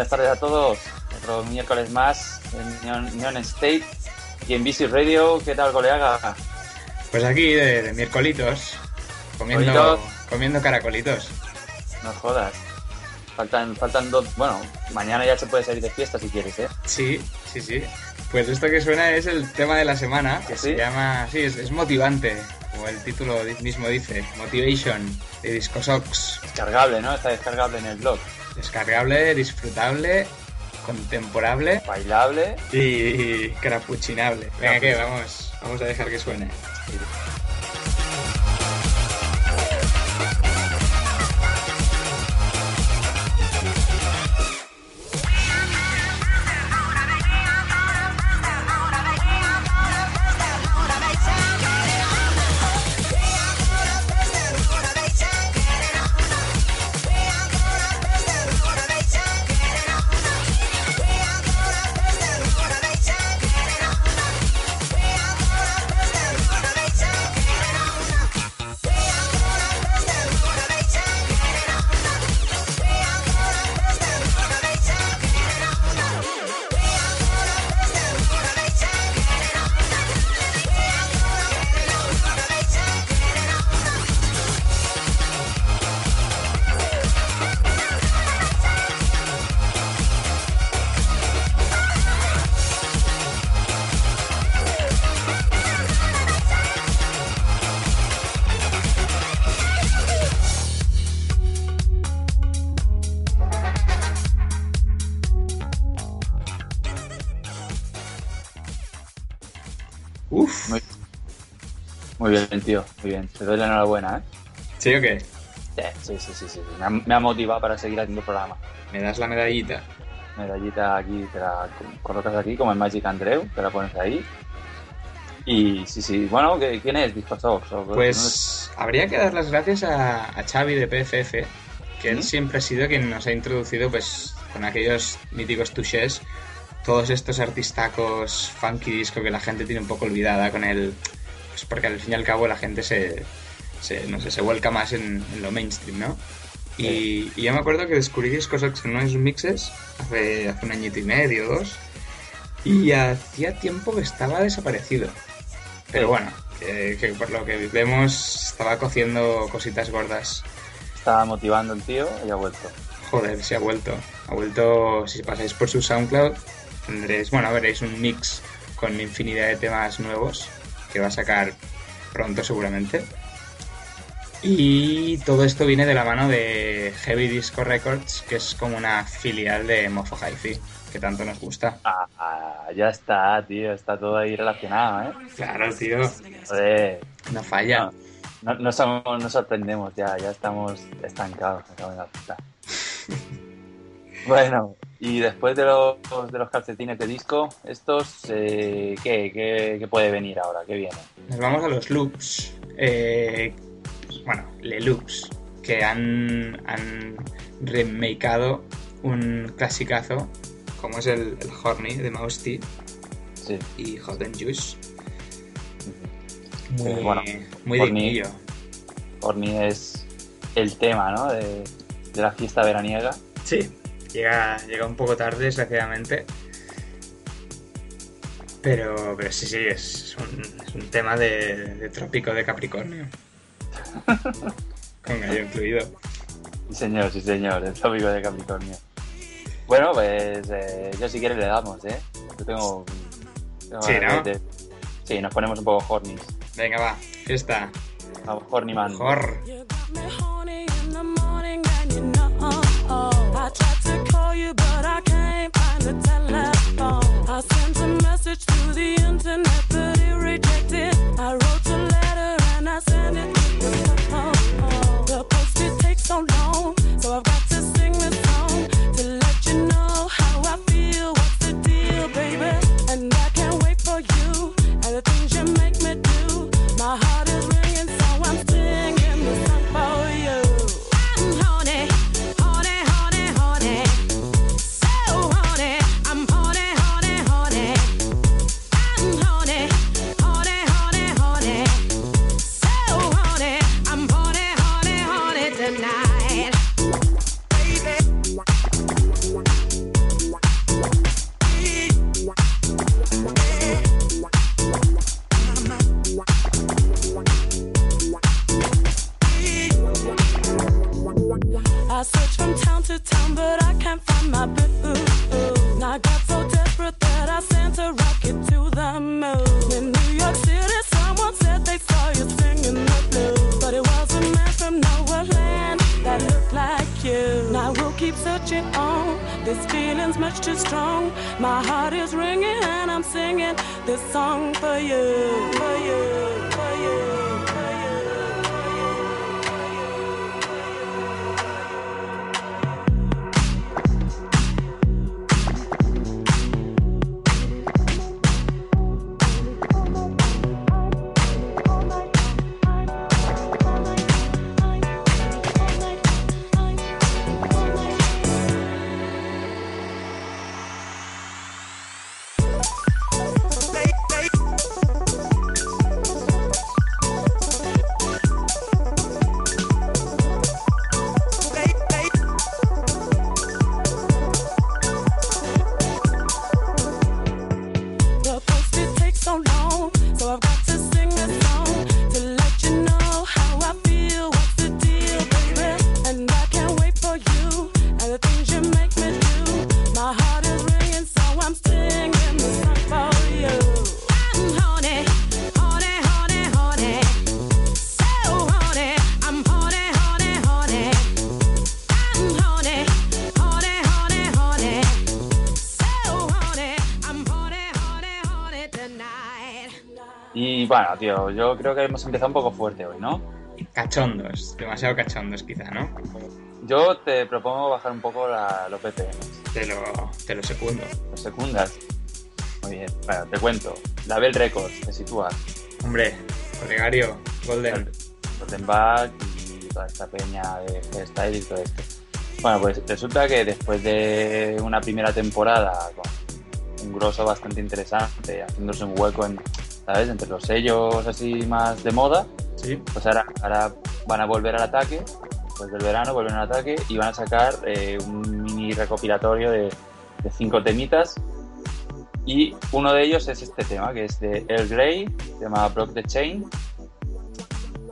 buenas tardes a todos. Otro miércoles más en Neon, State y en BC Radio. ¿Qué tal, colega? Pues aquí de, de miércolitos, comiendo, ¿Colitos? comiendo caracolitos. No jodas. Faltan, faltan dos. Bueno, mañana ya se puede salir de fiesta si quieres, ¿eh? Sí, sí, sí. Pues esto que suena es el tema de la semana, que ¿Sí? se llama... Sí, es, es motivante, como el título mismo dice, Motivation, de Disco Sox. Descargable, ¿no? Está descargable en el blog. Descargable, disfrutable, contemporable Bailable. y, y crapuchinable. Venga, que vamos, vamos a dejar que suene. Bien, tío. Muy bien. Te doy la enhorabuena, ¿eh? ¿sí o qué? Sí, sí, sí, sí. Me ha, me ha motivado para seguir haciendo el programa. Me das la medallita. Medallita aquí, te la colocas aquí como en Magic Andreu, te la pones ahí. Y sí, sí. Bueno, ¿qué- ¿quién es Disco Sox? O- Pues habría que dar las gracias a, a Xavi de PFF, que él ¿Sí? siempre ha sido quien nos ha introducido pues con aquellos míticos touches, todos estos artistacos funky disco que la gente tiene un poco olvidada con el... Pues porque al fin y al cabo la gente se, se no sé, se vuelca más en, en lo mainstream, ¿no? Y, y yo me acuerdo que descubrí Discos Ox en unos mixes hace, hace un añito y medio, dos, y hacía tiempo que estaba desaparecido. Pero bueno, que, que por lo que vemos estaba cociendo cositas gordas. Estaba motivando el tío y ha vuelto. Joder, se ha vuelto. Ha vuelto, si pasáis por su SoundCloud, tendréis, bueno, veréis un mix con infinidad de temas nuevos que va a sacar pronto seguramente. Y todo esto viene de la mano de Heavy Disco Records, que es como una filial de Mofo Hi-Fi, que tanto nos gusta. Ah, ya está, tío. Está todo ahí relacionado, ¿eh? Claro, tío, Joder. no falla. No, no, sorprendemos ya, ya estamos estancados. me cago en la puta. bueno, y después de los, de los calcetines de disco, estos, eh, ¿qué, qué, qué puede venir ahora? ¿Qué viene? Nos vamos a los loops. eh, bueno, le loops. Que han, han remakeado un clasicazo como es el, el Horny de Mouse T Sí, y Hot and Juice. Muy, bueno, muy Horny. Orni es el tema, ¿no? De, de la fiesta veraniega. Sí, llega, llega un poco tarde, desgraciadamente. Pero, pero sí, sí, es un, es un tema de, de trópico de Capricornio. Con gallo incluido. Sí, señor, sí, señor, el tópico de Capricornio. Bueno, pues eh, yo si quieres le damos, ¿eh? Yo tengo... tengo Sí, ¿no? de- Sí, nos ponemos un poco hornies. Venga, va, fiesta. vamos, Horny Man. Hor. I tried to call you but I can't find the telephone. I sent a message to the internet but it rejected. I wrote a tío, yo creo que hemos empezado un poco fuerte hoy, ¿no? Cachondos, demasiado cachondos quizá, ¿no? Yo te propongo bajar un poco la, los BPM, Te lo, te lo secundo. los secundas. Muy bien, bueno, te cuento. Label Records, te sitúas. Hombre, Olegario, Golden. Golden Back y toda esta peña de hairstyle y todo esto. Bueno, pues resulta que después de una primera temporada con un grosso bastante interesante, haciéndose un hueco en, ¿sabes? entre los sellos así más de moda, Sí. pues ahora, ahora van a volver al ataque, después del verano vuelven al ataque y van a sacar eh, un mini recopilatorio de, de cinco temitas. Y uno de ellos es este tema, que es de Earl Grey, se llama Block the Chain.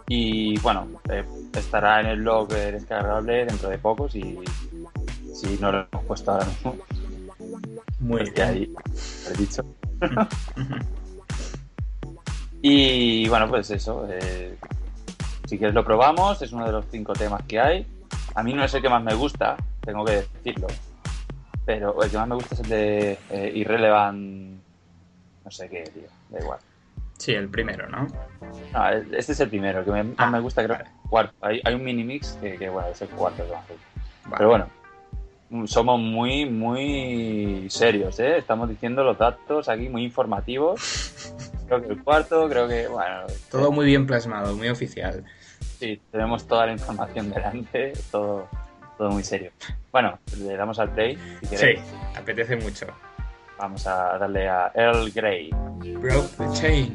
Y bueno, eh, estará en el blog descargable dentro de pocos y si no lo hemos puesto ahora mismo, Muy pues que bien. ahí lo he dicho. Y bueno, pues eso. eh, si quieres lo probamos, es uno de los cinco temas que hay. A mí no es el que más me gusta, tengo que decirlo. Pero el que más me gusta es el de eh, Irrelevant. No sé qué, tío. Da igual. Sí, el primero, ¿no? No, este es el primero, el que me- más Ah, me gusta, creo. vale. Cuarto. Hay, hay un mini mix que, que, bueno, es el cuarto que más me gusta. Vale. Pero bueno, somos muy, muy serios, ¿eh? Estamos diciendo los datos aquí muy informativos. Creo que el cuarto, creo que, bueno, Todo muy bien plasmado, muy oficial. sí, tenemos toda la información delante, todo, todo muy serio. Bueno, le damos al play, si Sí, apetece mucho. Vamos a darle a Earl Grey. Broke the chain.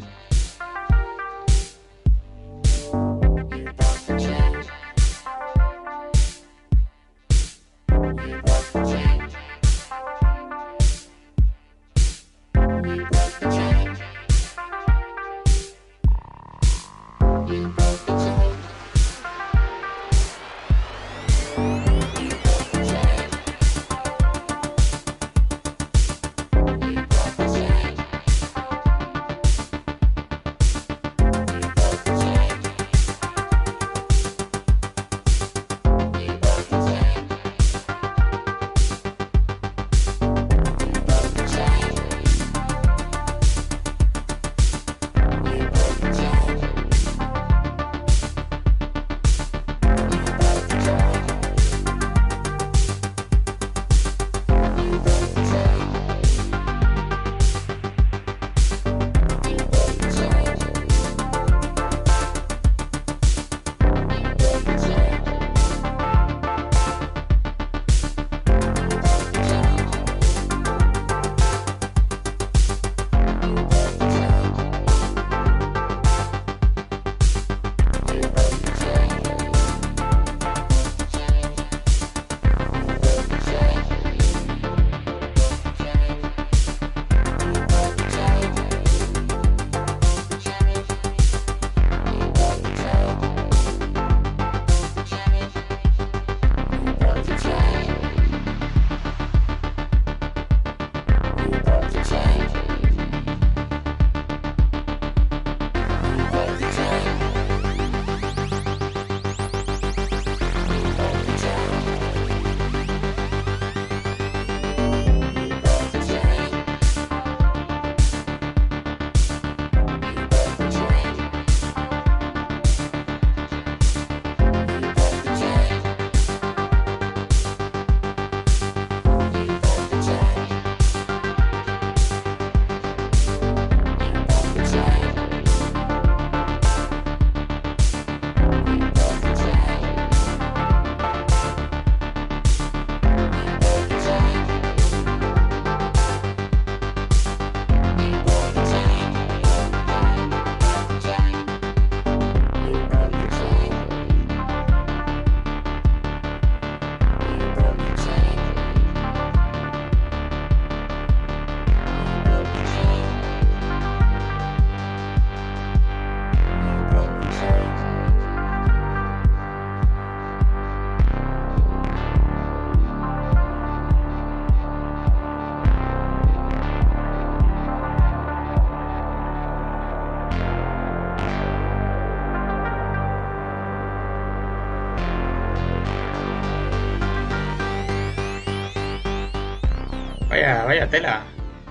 Vaya, tela.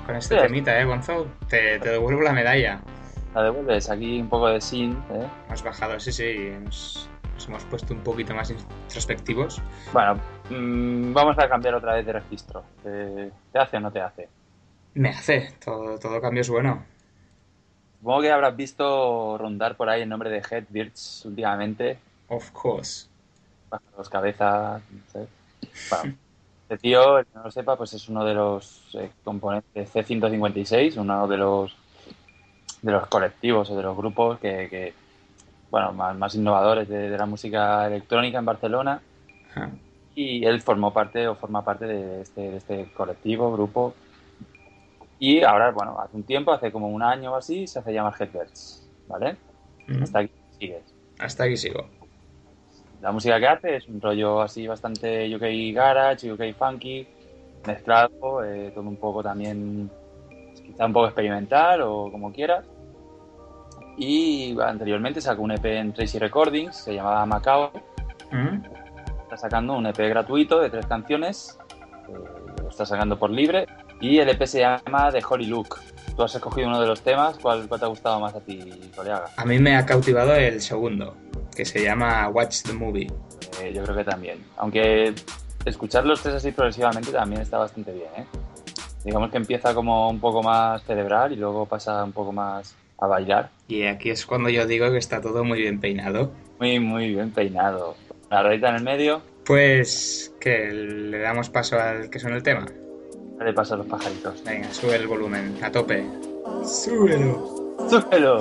Con este Sí. temita, eh, Gonzo. Te, te devuelvo la medalla. La devuelves aquí un poco de sin, ¿eh? Has bajado, sí, sí. Nos, nos hemos puesto un poquito más introspectivos. Bueno, mm, vamos a cambiar otra vez de registro. ¿Te, te hace o no te hace? Me hace. Todo, todo cambio es bueno. Supongo que habrás visto rondar por ahí el nombre de Headbirds últimamente. Of course. bajo dos cabezas. no sé. Bueno, este tío, el que no lo sepa, pues es uno de los eh, componentes C156, uno de los de los colectivos o de los grupos que, que, bueno, más, más innovadores de, de la música electrónica en Barcelona. Ajá. Y él formó parte o forma parte de este, de este colectivo, grupo. Y ahora, bueno, hace un tiempo, hace como un año o así, se hace llamar Headbirds, ¿vale? Hasta aquí sigues. Hasta aquí sigo. La música que hace es un rollo así bastante UK garage, UK funky, mezclado, eh, todo un poco también, quizá un poco experimental o como quieras. Y anteriormente sacó un EP en Tracy Recordings, se llamaba Macao. Mm. Está sacando un EP gratuito de tres canciones, eh, lo está sacando por libre. Y el EP se llama The Holy Look. Tú has escogido uno de los temas, ¿cuál, cuál te ha gustado más a ti, colega? A mí me ha cautivado el segundo, que se llama Watch the Movie. Eh, yo creo que también. Aunque escuchar los tres así progresivamente también está bastante bien, ¿eh? Digamos que empieza como un poco más cerebral y luego pasa un poco más a bailar. Y aquí es cuando yo digo que está todo muy bien peinado. Muy, muy bien peinado. La rayita en el medio, Pues que le damos paso al que son el tema. Le pasa a los pajaritos. Venga, sube el volumen, a tope. Súbelo. ¡Súbelo!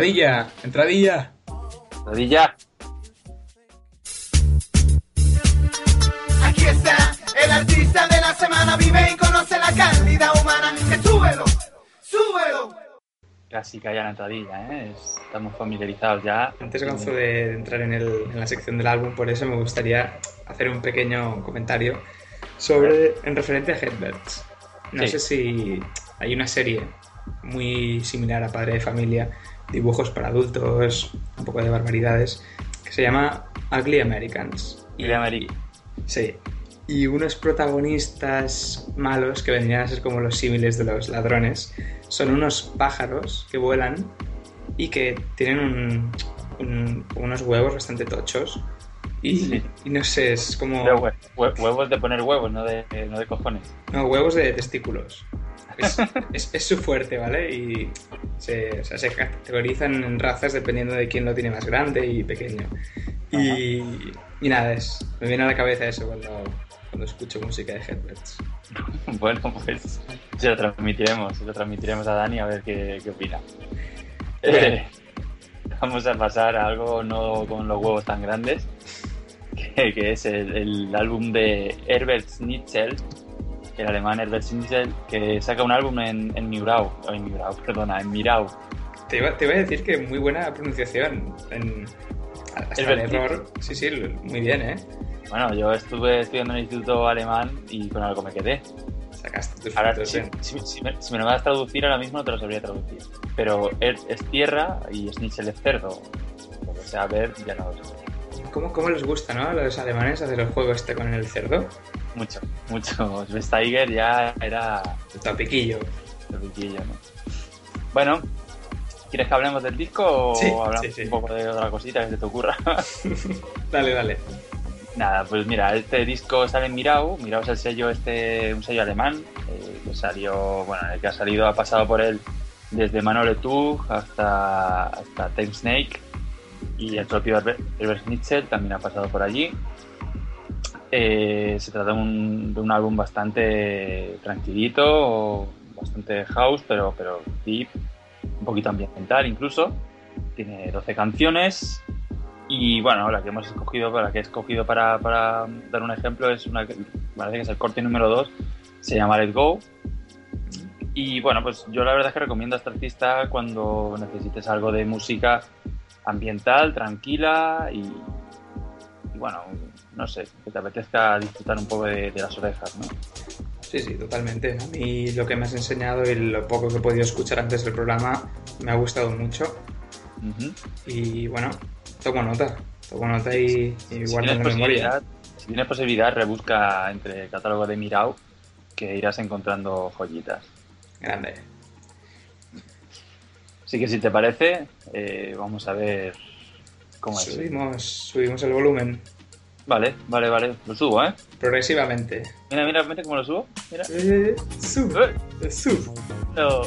Entradilla, entradilla. Rodilla. Aquí está el artista de la semana, vive y conoce la calidad humana. Que súbelo, súbelo. Casi caía la entradilla, ¿eh? Estamos familiarizados ya. Antes, Gonzo, de entrar en, el- en la sección del álbum, por eso me gustaría hacer un pequeño comentario sobre, en referente a Headbirds. No Sí. sé si hay una serie muy similar a Padre de Familia, dibujos para adultos, un poco de barbaridades, que se llama Ugly Americans. Y de América. Sí. Y unos protagonistas malos, que vendrían a ser como los símiles de los ladrones, son unos pájaros que vuelan y que tienen un- un- unos huevos bastante tochos. Y, Sí. y no sé, es como... Pero hue- hue- huevos de poner huevos, no de, no de cojones. No, huevos de testículos. Es, es- es su fuerte, ¿vale? Y se, o sea, se categorizan en razas dependiendo de quién lo tiene más grande y pequeño. Y, y nada, es, me viene a la cabeza eso cuando, cuando escucho música de Headbirds. Bueno, pues se lo transmitiremos, se lo transmitiremos a Dani a ver qué, qué opina. Eh, vamos a pasar a algo no con los huevos tan grandes, que, que es el, el álbum de Herbert Schnitzel, el alemán Herbert Schnitzel, que saca un álbum en, en Mirau, o en Mirau, perdona, en Mirau. Te iba, te iba a decir que muy buena pronunciación. En, error. Sí, sí, muy bien, ¿eh? Bueno, yo estuve estudiando en el instituto alemán y con algo me quedé. Sacaste tus Ahora, frutos si, bien. si- si me, si me lo vas a traducir ahora mismo, no te lo sabría traducir. Pero er es tierra y Schnitzel es cerdo. Lo que sea ver, ya no lo sé. ¿Cómo, ¿Cómo les gusta, no? A los alemanes hacer el juego este con el cerdo? Mucho, mucho. Schweinsteiger ya era el riquillo, ¿no? Bueno, ¿quieres que hablemos del disco o Sí, hablamos sí, sí. un poco de otra cosita que se te ocurra? Dale, dale. Nada, pues mira, este disco sale en Mirau. Mirau es el sello, este, un sello alemán, eh, que salió, bueno, el que ha salido ha pasado por él desde Manole Tug hasta, hasta Time Snake y el propio Herbert Herbert Schnitzel también ha pasado por allí. Eh, se trata de un, álbum bastante tranquilito, bastante house, pero, pero deep, un poquito ambiental incluso. Tiene 12 canciones y bueno, la que hemos escogido, la que he escogido para, dar un ejemplo es una que parece que es el corte número 2, se llama Let Go. Y bueno, pues yo la verdad es que recomiendo a este artista cuando necesites algo de música ambiental, tranquila y bueno, no sé, que te apetezca disfrutar un poco de, de las orejas, ¿no? Sí, sí, totalmente. A mí lo que me has enseñado y lo poco que he podido escuchar antes del programa me ha gustado mucho. Y bueno, tomo nota. Tomo nota y, y Si guardo en memoria. posibilidad, si tienes posibilidad, rebusca entre el catálogo de Mirau que irás encontrando joyitas. Grande. Así que si te parece, eh, vamos a ver cómo es. Subimos, subimos el volumen Vale, vale, vale. Lo subo, ¿eh? progresivamente. Mira, mira, mira cómo lo subo. Mira. Eh, sub, Eh, sub. no.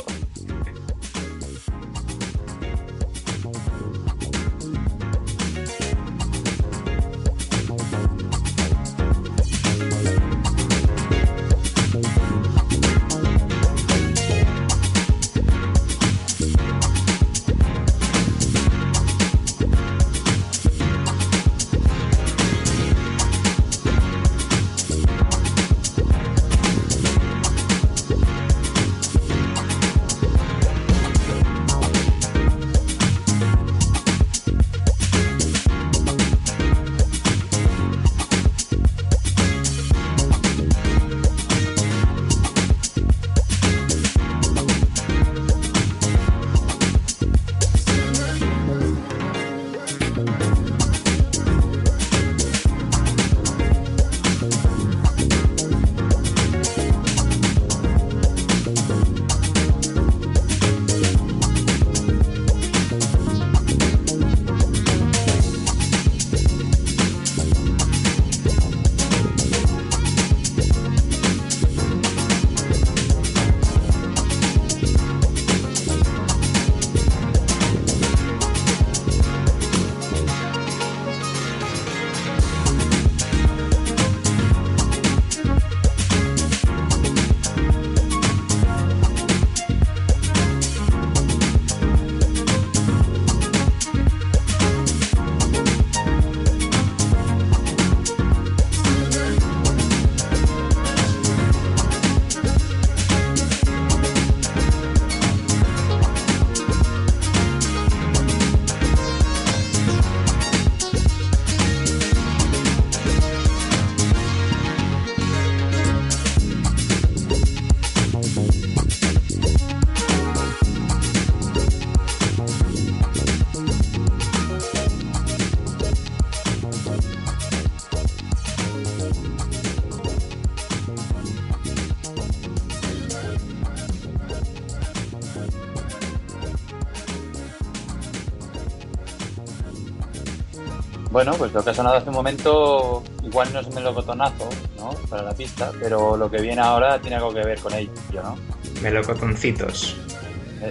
Pues lo que ha sonado hace un momento igual no es un melocotonazo, ¿no? Para la pista, pero lo que viene ahora tiene algo que ver con ello, ¿no? Melocotoncitos.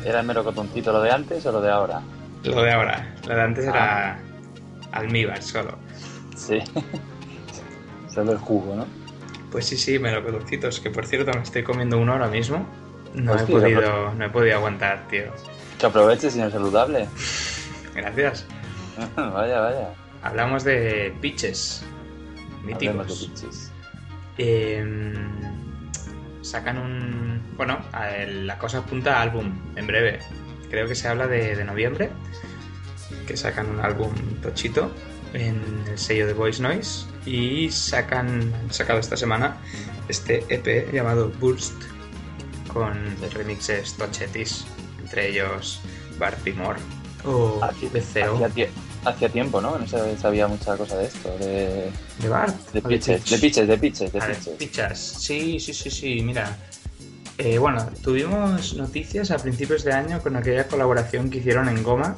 ¿Era el melocotoncito lo de antes o lo de ahora? Lo de ahora. Lo de antes era almíbar solo. Sí. Solo el jugo, ¿no? Pues sí, sí, melocotoncitos. Que por cierto me estoy comiendo uno ahora mismo. No he, podido, no he podido aguantar, tío. Que aproveches, señor saludable. Gracias. vaya, vaya. Hablamos de pitches. Hablemos de Míticos. pichis. Eh, sacan un. Bueno, la cosa apunta a álbum en breve. Creo que se habla de, de noviembre. Que sacan un álbum tochito en el sello de Voice Noise. Y sacan. Han sacado esta semana este EP llamado Burst. Con remixes tochetis. Entre ellos Bartimore o BCO. Hacía tiempo, ¿no? No se sabía mucha cosa de esto, de, ¿De Bart? de ¿O de pitches, Pitch? de pitches, de pitches, de pitches. pichas. Sí, sí, sí, sí, mira. Eh, bueno, tuvimos noticias a principios de año con aquella colaboración que hicieron en Goma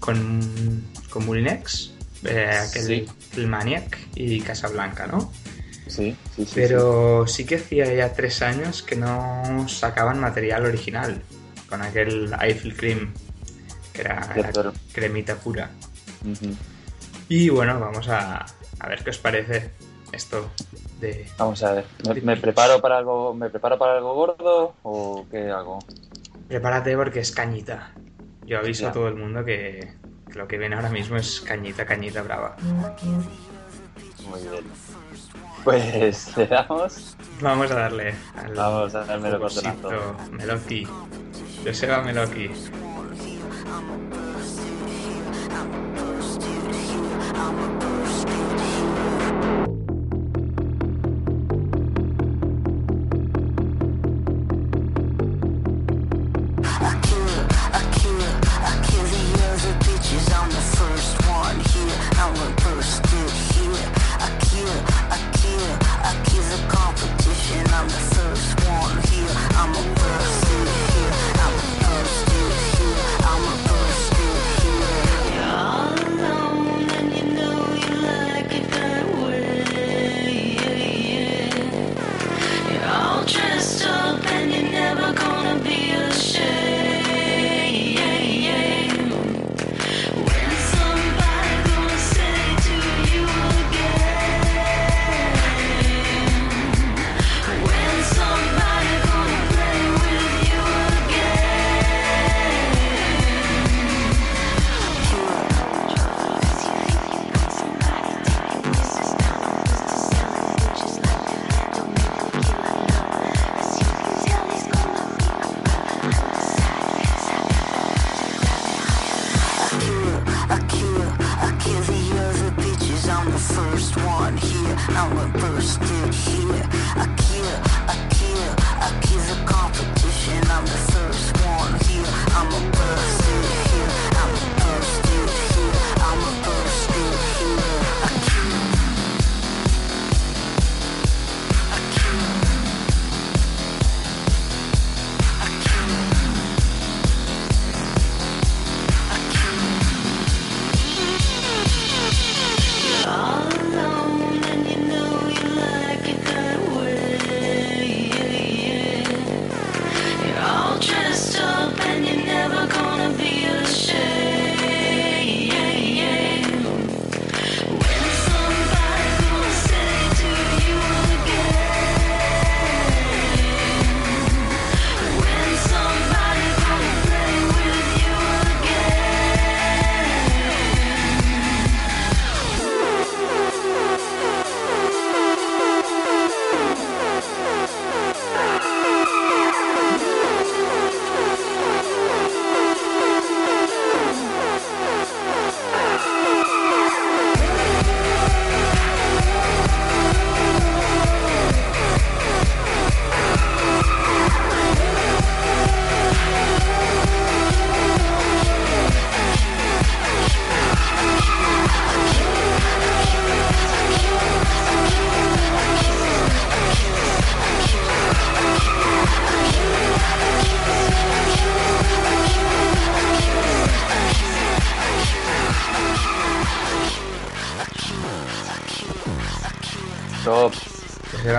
con, con Moulinex, eh, aquel Sí. el Maniac y Casablanca, ¿no? Sí, sí, sí. Pero sí que hacía ya tres años que no sacaban material original con aquel Eiffel Cream, que era, cremita pura. Y bueno, vamos a, a ver qué os parece esto de Vamos a ver, ¿Me, me preparo para algo, ¿me preparo para algo gordo o qué hago? Prepárate porque es cañita. Yo aviso Ya. a todo el mundo que, que lo que viene ahora mismo es cañita, cañita brava. Muy bien. Pues le damos. Vamos a darle al Vamos a darme lo Meloki. Joseba Meloki. Thank you.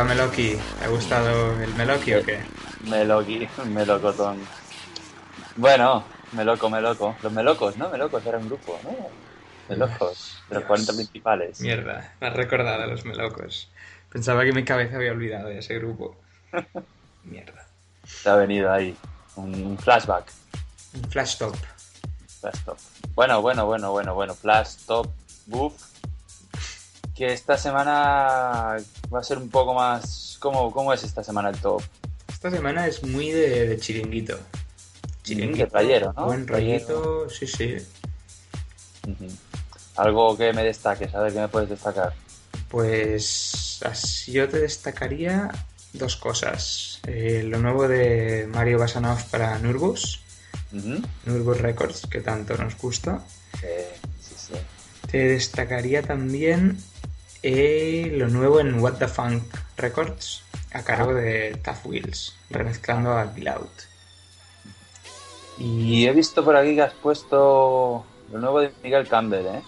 Meloki. ¿Te ha gustado el Meloki o qué? Meloqui, melocotón. Bueno, meloco, meloco. Los melocos, ¿no? Melocos era un grupo, ¿no? Melocos, de los Dios. 40 principales. Mierda, me has recordado a los Melocos. Pensaba que mi cabeza había olvidado de ese grupo. Mierda. Te ha venido ahí. Un un flashback. Un flash top. Flash top. Bueno, bueno, bueno, bueno, bueno. Flash top, buff. Que esta semana va a ser un poco más. ¿Cómo, cómo es esta semana el top? Esta semana es muy de, de chiringuito. de playero, ¿no? Buen rollito, sí, sí. Algo que me destaques, a ver qué me puedes destacar. Pues así yo te destacaría dos cosas. Eh, lo nuevo de Mario Basanov para Nurbus, Ujú. Nurbus Records, que tanto nos gusta. Sí, sí, sí. Te destacaría también eh, lo nuevo en What the Funk Records, a cargo de Tough Wheels, remezclando a Bill Out. Y he visto por aquí que has puesto lo nuevo de Miguel Campbell, ¿eh?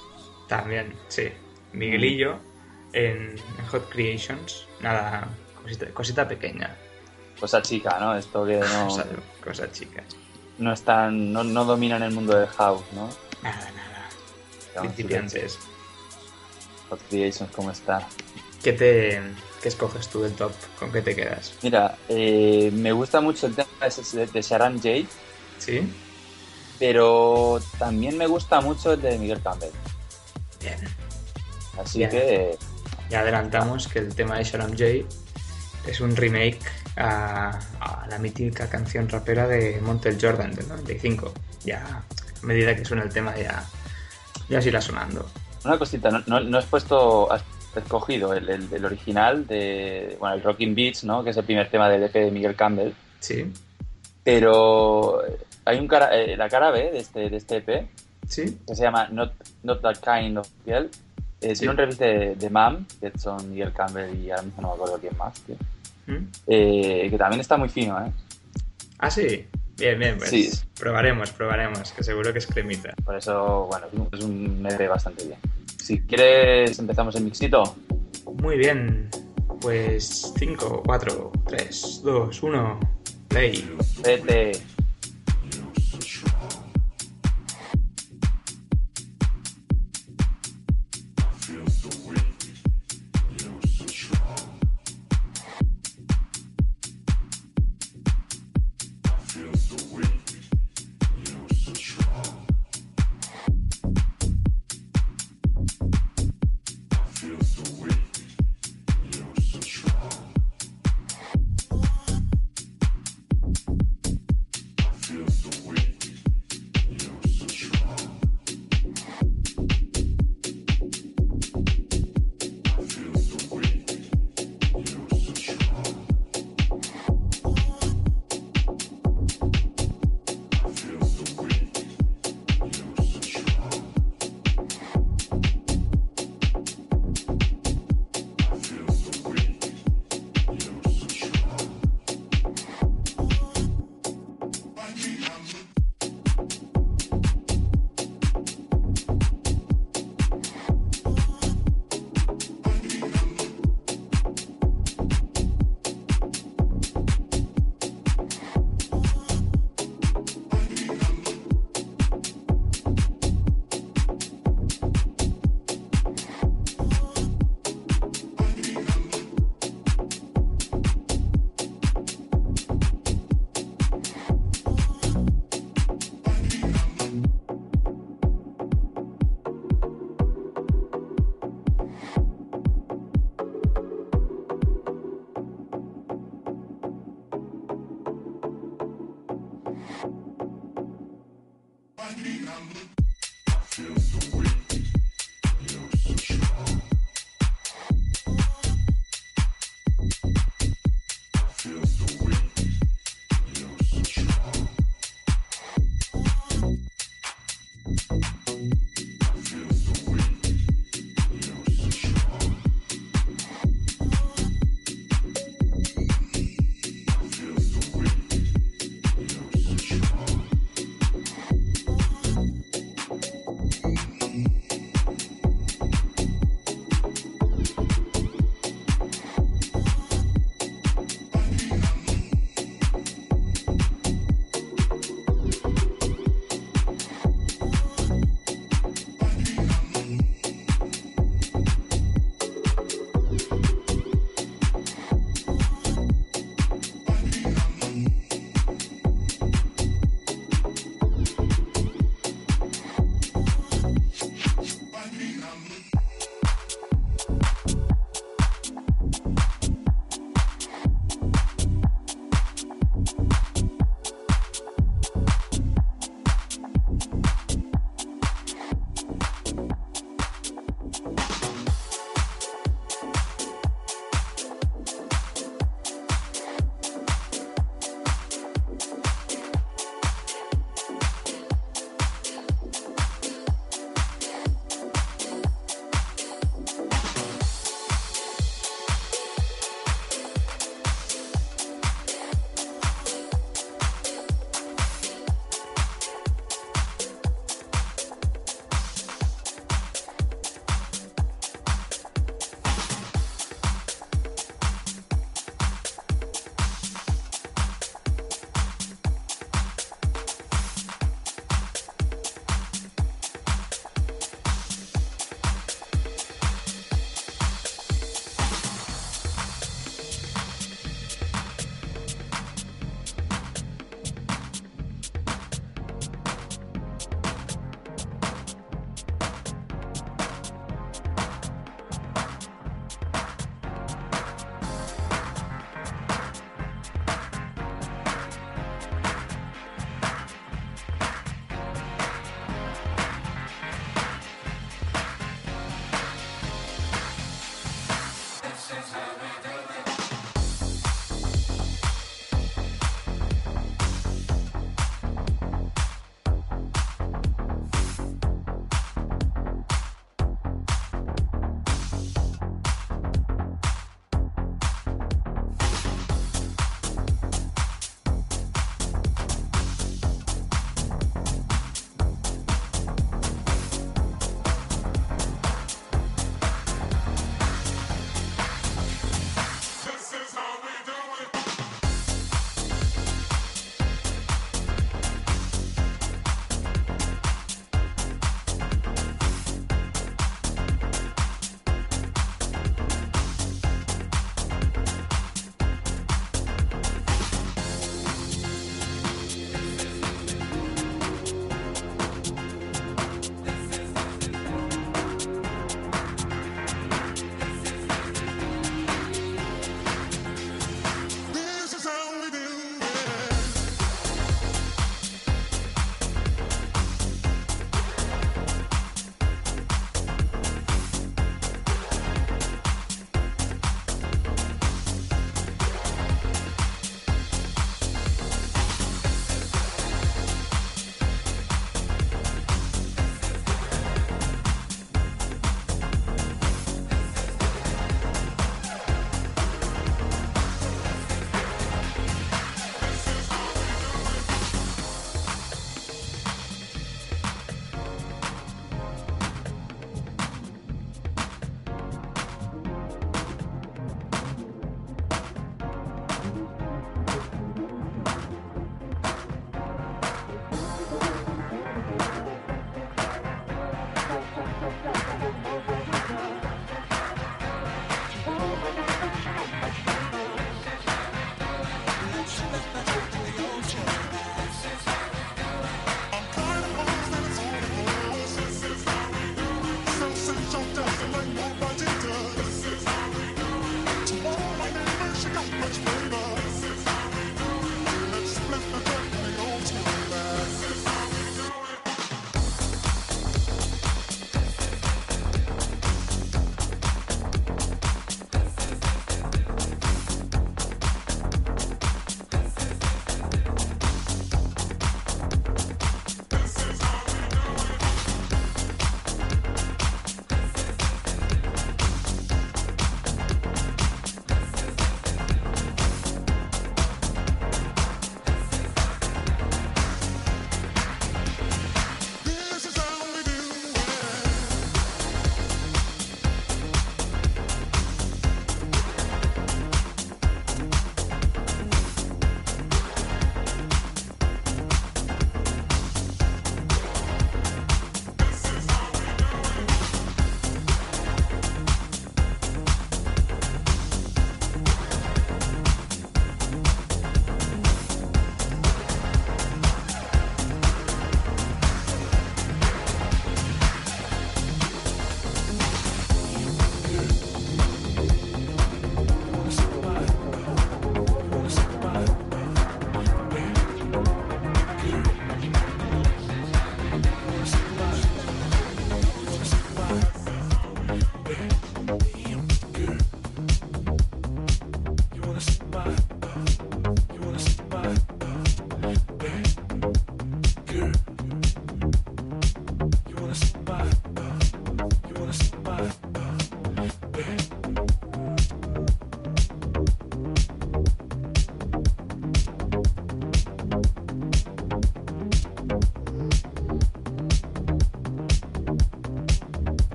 También, sí. Miguelillo en Hot Creations. Nada, cosita, cosita pequeña. Cosa chica, ¿no? Esto que no, Cosa, cosa chica. no están, no, no dominan el mundo del house, ¿no? Nada, nada. Principiantes. Creations, ¿cómo está? ¿Qué te qué escoges tú del top? ¿Con qué te quedas? Mira, eh, me gusta mucho el tema de, de Sharon Jay, ¿Sí? pero también me gusta mucho el de Miguel Campbell. Bien. Así Bien. que, Ya adelantamos que el tema de Sharon J es un remake a, a la mítica canción rapera de Montel Jordan del 95. Ya, a medida que suena el tema, ya, ya irá sonando. Una cosita, no, no, no has puesto, has escogido el, el, el original de, bueno, el Rocking Beach, ¿no? Que es el primer tema del EP de Miguel Campbell. ¿Sí? Pero hay un cara, eh, la cara B de este, de este EP ¿Sí? que se llama Not, Not That Kind of Girl. Eh, Sí. Tiene un remix de, de Mam, que son Miguel Campbell y ahora mismo no me acuerdo quién más, tío. ¿Mm? Eh, que también está muy fino, ¿eh? Ah, sí. Bien, bien, pues Sí. probaremos, probaremos, que seguro que es cremita. Por eso, bueno, es un- es un EP bastante bien. Si quieres, empezamos el mixito. Muy bien. Pues 5, 4, 3, 2, 1, play. Vete.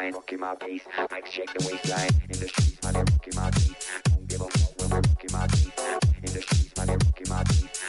line, rocking my bass. Mics shake the waistline. In the streets, man, they're rocking my teeth. Don't give a fuck when we're rocking my teeth. In the streets, man, they're rocking my teeth.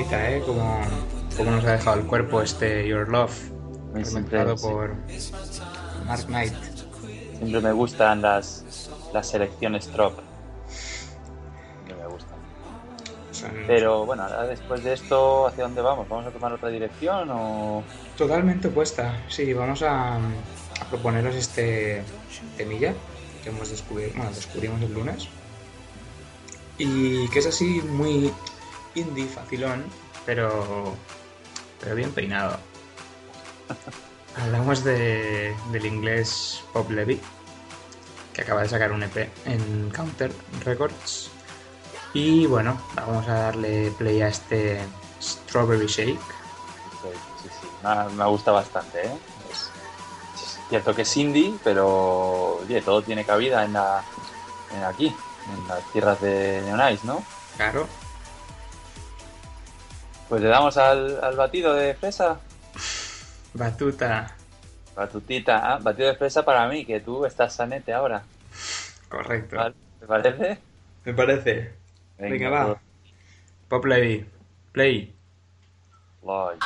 ¿eh? Como, nos ha dejado el cuerpo este Your Love, presentado por. Mark Knight. Siempre me gustan las, las selecciones trop. Pero bueno, ahora después de esto, ¿hacia dónde vamos? ¿Vamos a tomar otra dirección o...? Totalmente opuesta, sí, vamos a, proponeros este temilla que hemos descubierto, bueno, descubrimos el lunes y que es así muy indie facilón, pero, pero bien peinado. Hablamos de, del inglés Pop Levy, que acaba de sacar un EP en Counter Records. Y bueno, vamos a darle play a este Strawberry Shake. Sí, sí, me, me gusta bastante. ¿eh? Es, cierto que es indie, pero todo tiene cabida en la, en aquí, en las tierras de Neonice, ¿no? Claro. Pues le damos al, al batido de fresa. batuta, Batutita, ah, batido de fresa para mí, que tú estás sanete ahora. correcto. ¿vale? ¿Te parece? Me parece. Venga, va. Pop Levy, play. Lloyd.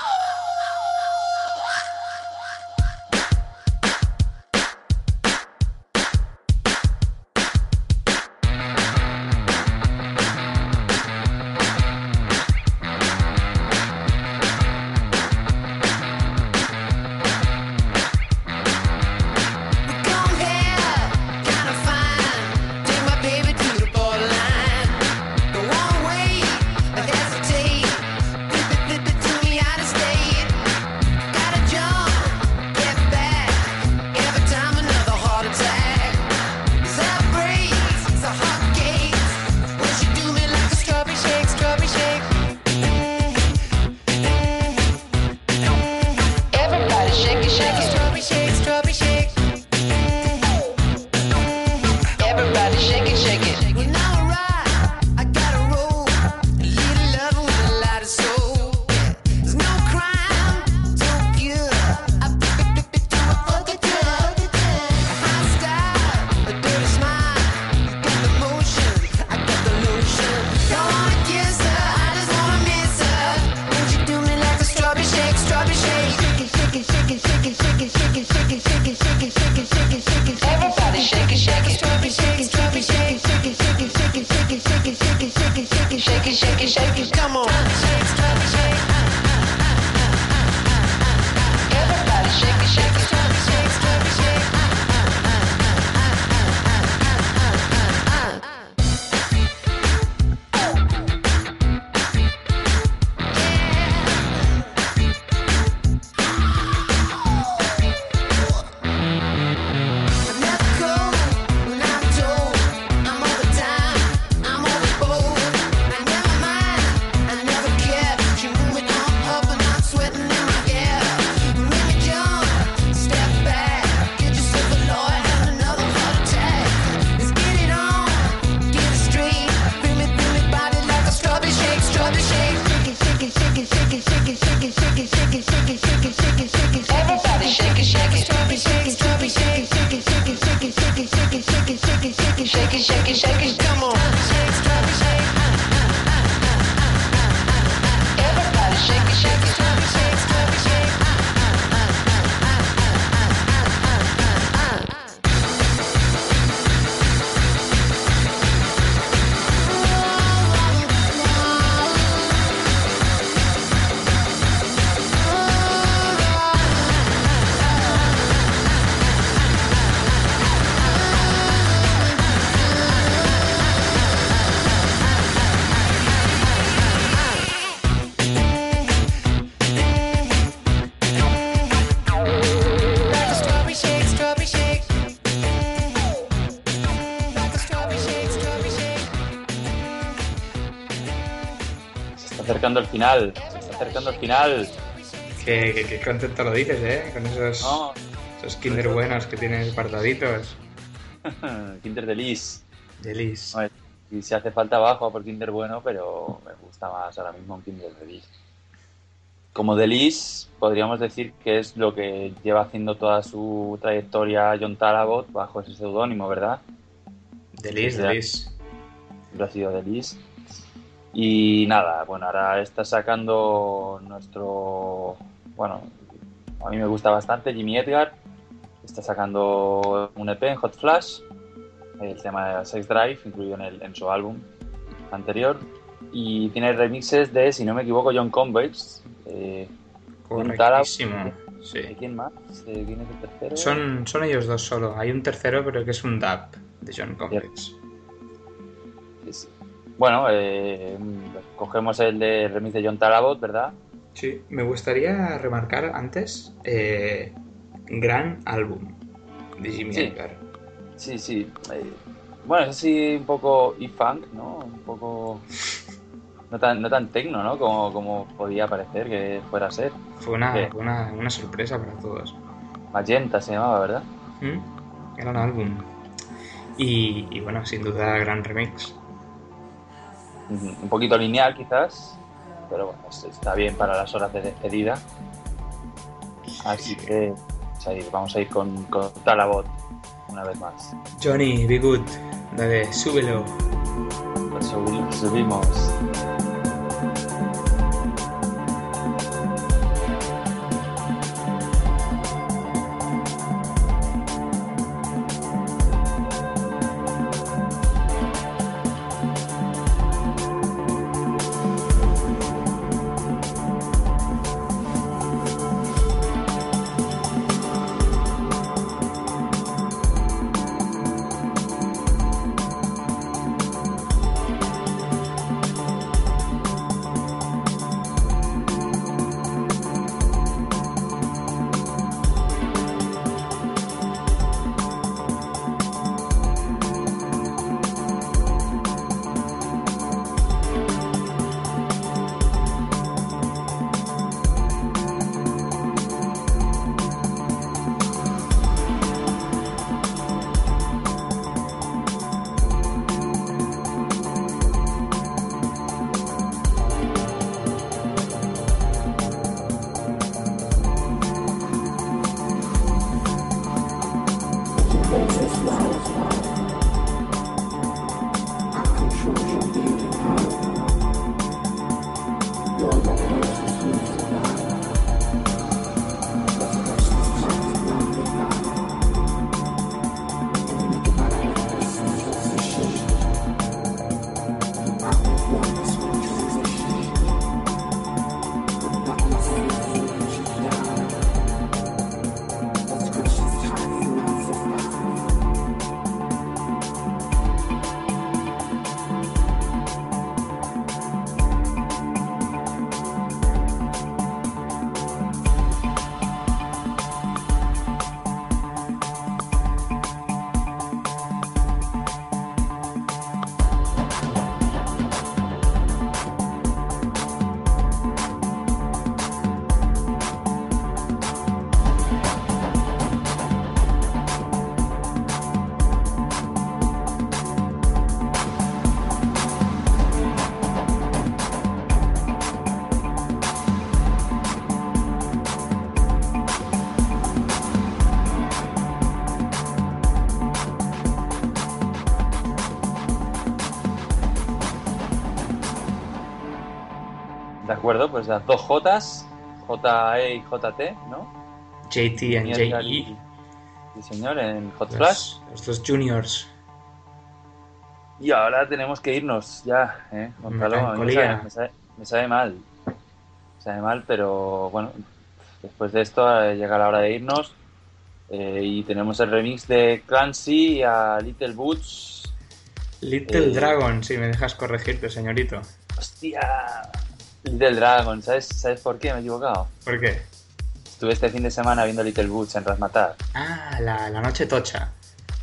Final. Se está acercando el final. Qué, contento lo dices, ¿eh? Con esos, No. esos kinder buenos que tienes guardaditos. Kinder de Lis. Delis. Hombre, Y si hace falta bajo por Kinder bueno, pero me gusta más ahora mismo un Kinder de Lis. Como de Lis, podríamos decir que es lo que lleva haciendo toda su trayectoria John Talabot bajo ese seudónimo, ¿verdad? Delis, Ya. Delis. Lo ha sido de Lis. Y nada, bueno, ahora está sacando nuestro. Bueno, a mí me gusta bastante Jimmy Edgar. Está sacando un EP en Hot Flash. El tema de Sex Drive, incluido en, el, en su álbum anterior. Y tiene remixes de, si no me equivoco, John Convex. Eh. Correctísimo. ¿De Sí. quién más? ¿De quién es el tercero? Son, son ellos dos solo. Hay un tercero, pero que es un dub de John. Sí, sí. Bueno, eh, cogemos el de remix de John Talabot, ¿verdad? Sí, me gustaría remarcar antes eh, gran álbum de Jimmy Sí. Edgar. Sí, sí. eh, bueno, es así un poco e-funk, ¿no? Un poco... No tan, no tan tecno, ¿no? Como, como podía parecer que fuera a ser. Fue una, fue una, una sorpresa para todos. Magenta se llamaba, ¿verdad? ¿Mm? Gran álbum. Y, y bueno, sin duda, gran remix. Un poquito lineal quizás, pero bueno, es- está bien para las horas de despedida. Así que vamos a ir con, con Talabot una vez más. Johnny, be good. Dale, súbelo. Lo subi- subimos. Acuerdo, pues las dos Jotas, JE y JT, ¿no? JT Edgar JE. y- Sí, señor, en Hot Flash. Los, dos juniors. Y ahora tenemos que irnos ya, ¿eh? Gonzalo, me Melancolía. sabe, me sabe- me sabe mal. Me sabe mal, pero bueno, después de esto eh, llega la hora de irnos. eh, y tenemos el remix de Clancy a Little Boots. Little Eh, Dragon, si me dejas corregirte, señorito. ¡Hostia! Little Dragon, ¿sabes, ¿sabes por qué me he equivocado? ¿Por qué? Estuve este fin de semana viendo Little Boots en Rasmatar. Ah, la, la noche tocha.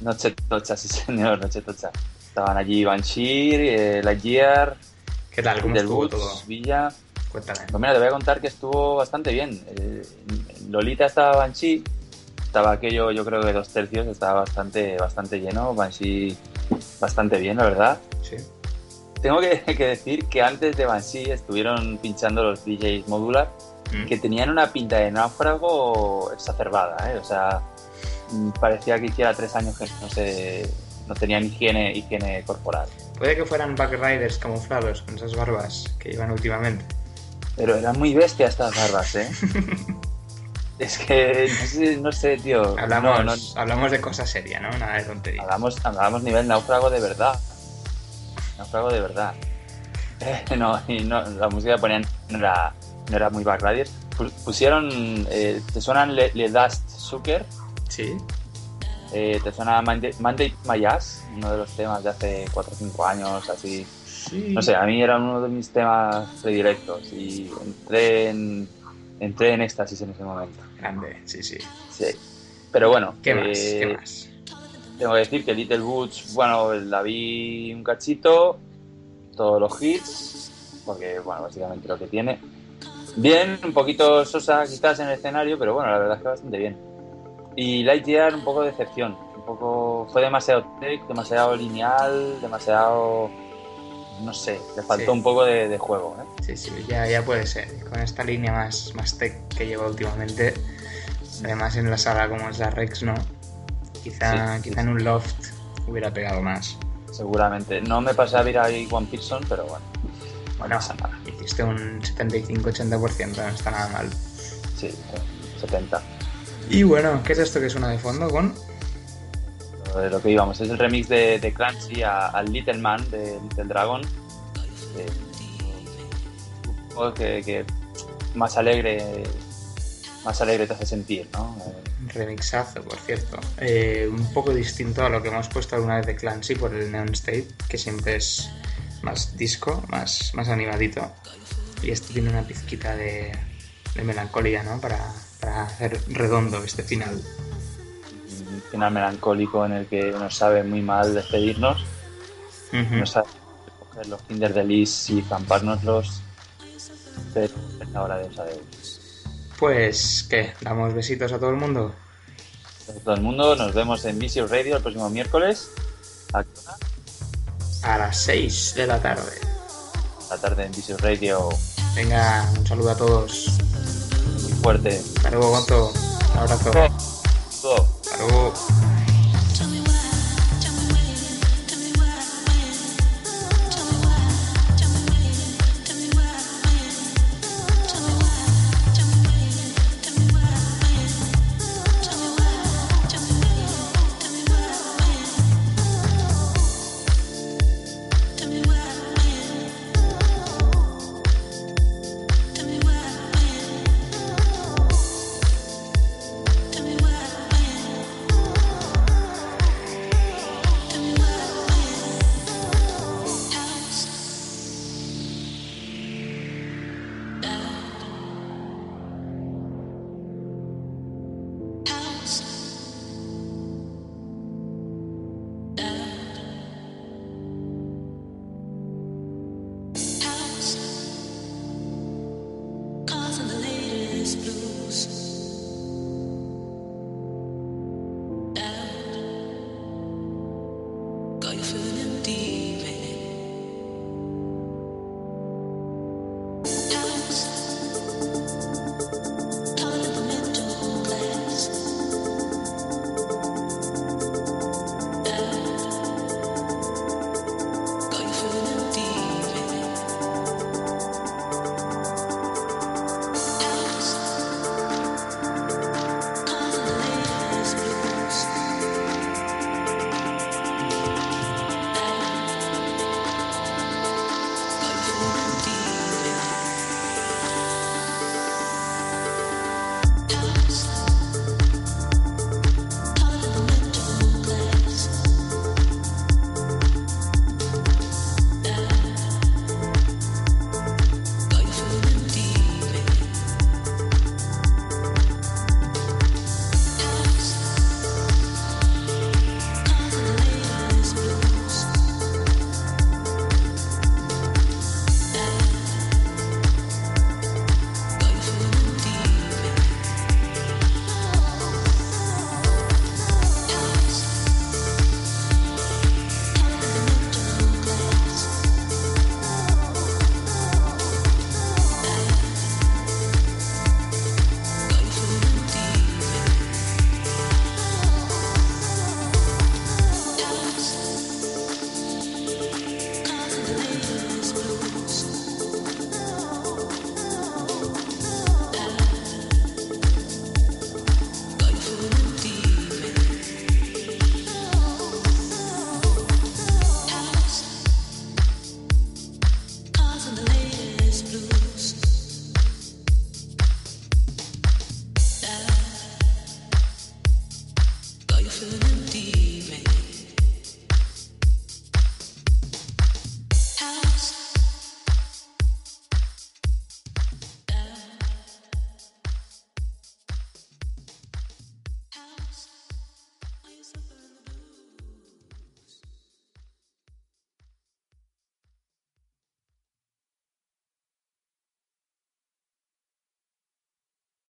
Noche tocha, sí señor, noche tocha. Estaban allí Banshee, eh, Lightyear, ¿Qué tal? ¿Cómo Little estuvo Boots, todo? Villa. Cuéntame. Pues mira, te voy a contar que estuvo bastante bien. Eh, Lolita estaba Banshee, estaba aquello, yo creo que dos tercios, estaba bastante, bastante lleno. Banshee bastante bien, la verdad. Sí. Tengo que, que decir que antes de Banshee estuvieron pinchando los DJs Modular, Mm. que tenían una pinta de náufrago exacerbada, ¿eh? O sea, mm, parecía que hiciera tres años que no se no tenían higiene, higiene corporal. Puede que fueran backriders camuflados con esas barbas que llevan últimamente. Pero eran muy bestias estas barbas, ¿eh? es que, no sé, no sé, tío. Hablamos, No, no, hablamos de cosas serias, ¿no? Nada de tonterías. hablamos, hablamos nivel náufrago de verdad. Náufrago de verdad. Eh, no, y no, la música que ponían no era, no era muy backriders. Pu- Pusieron, eh, ¿te suenan Le, Le Dust Sucker? Sí. Eh, ¿Te suena Monday, Monday My Ass? Uno de los temas de hace 4 o 5 años, así. Sí. No sé, a mí era uno de mis temas predilectos y entré en, entré en éxtasis en ese momento. Grande, sí, sí. Sí. Pero bueno, ¿Qué más? eh, ¿Qué más? Tengo que decir que Little Boots, bueno, la vi un cachito, todos los hits, porque, bueno, básicamente lo que tiene. Bien, un poquito sosa quizás en el escenario, pero bueno, la verdad es que bastante bien. Y Lightyear, un poco de decepción. Un poco, fue demasiado tech, demasiado lineal, demasiado. No sé, le faltó Sí. un poco de, de juego. ¿eh? Sí, sí, ya, ya puede ser. Con esta línea más, más tech que lleva últimamente, además en la sala como es la Rex, ¿no? Quizá, Sí. quizá en un loft hubiera pegado más. Seguramente. No me pasé a ver ahí One Pearson, pero bueno, no Bueno, pasa nada. hiciste un 75-80%, no está nada mal. Sí, eh, 70. Y bueno, ¿qué es esto que suena de fondo con? Lo de lo que íbamos, es el remix de, de Clancy a- al Little Man de Little Dragon. Eh, que, que más alegre más alegre te hace sentir, ¿no? Remixazo, por cierto. Eh, un poco distinto a lo que hemos puesto alguna vez de Clancy por el Neon State, que siempre es más disco, más, más animadito. Y este tiene una pizquita de, de melancolía, ¿no? Para, para hacer redondo este final. un final melancólico en el que nos sabe muy mal despedirnos, Ujú. nos sabe coger los Kinder de Lis y zampárnoslos, pero es la hora de saber. Pues, ¿qué? ¿Damos besitos a todo el mundo? Todo el mundo, nos vemos en Vicious Radio el próximo miércoles, a A las 6 de la tarde. la tarde en Vicious Radio, Venga, un saludo a todos. muy fuerte. Hasta luego, Gonzo. Un abrazo. Hasta luego.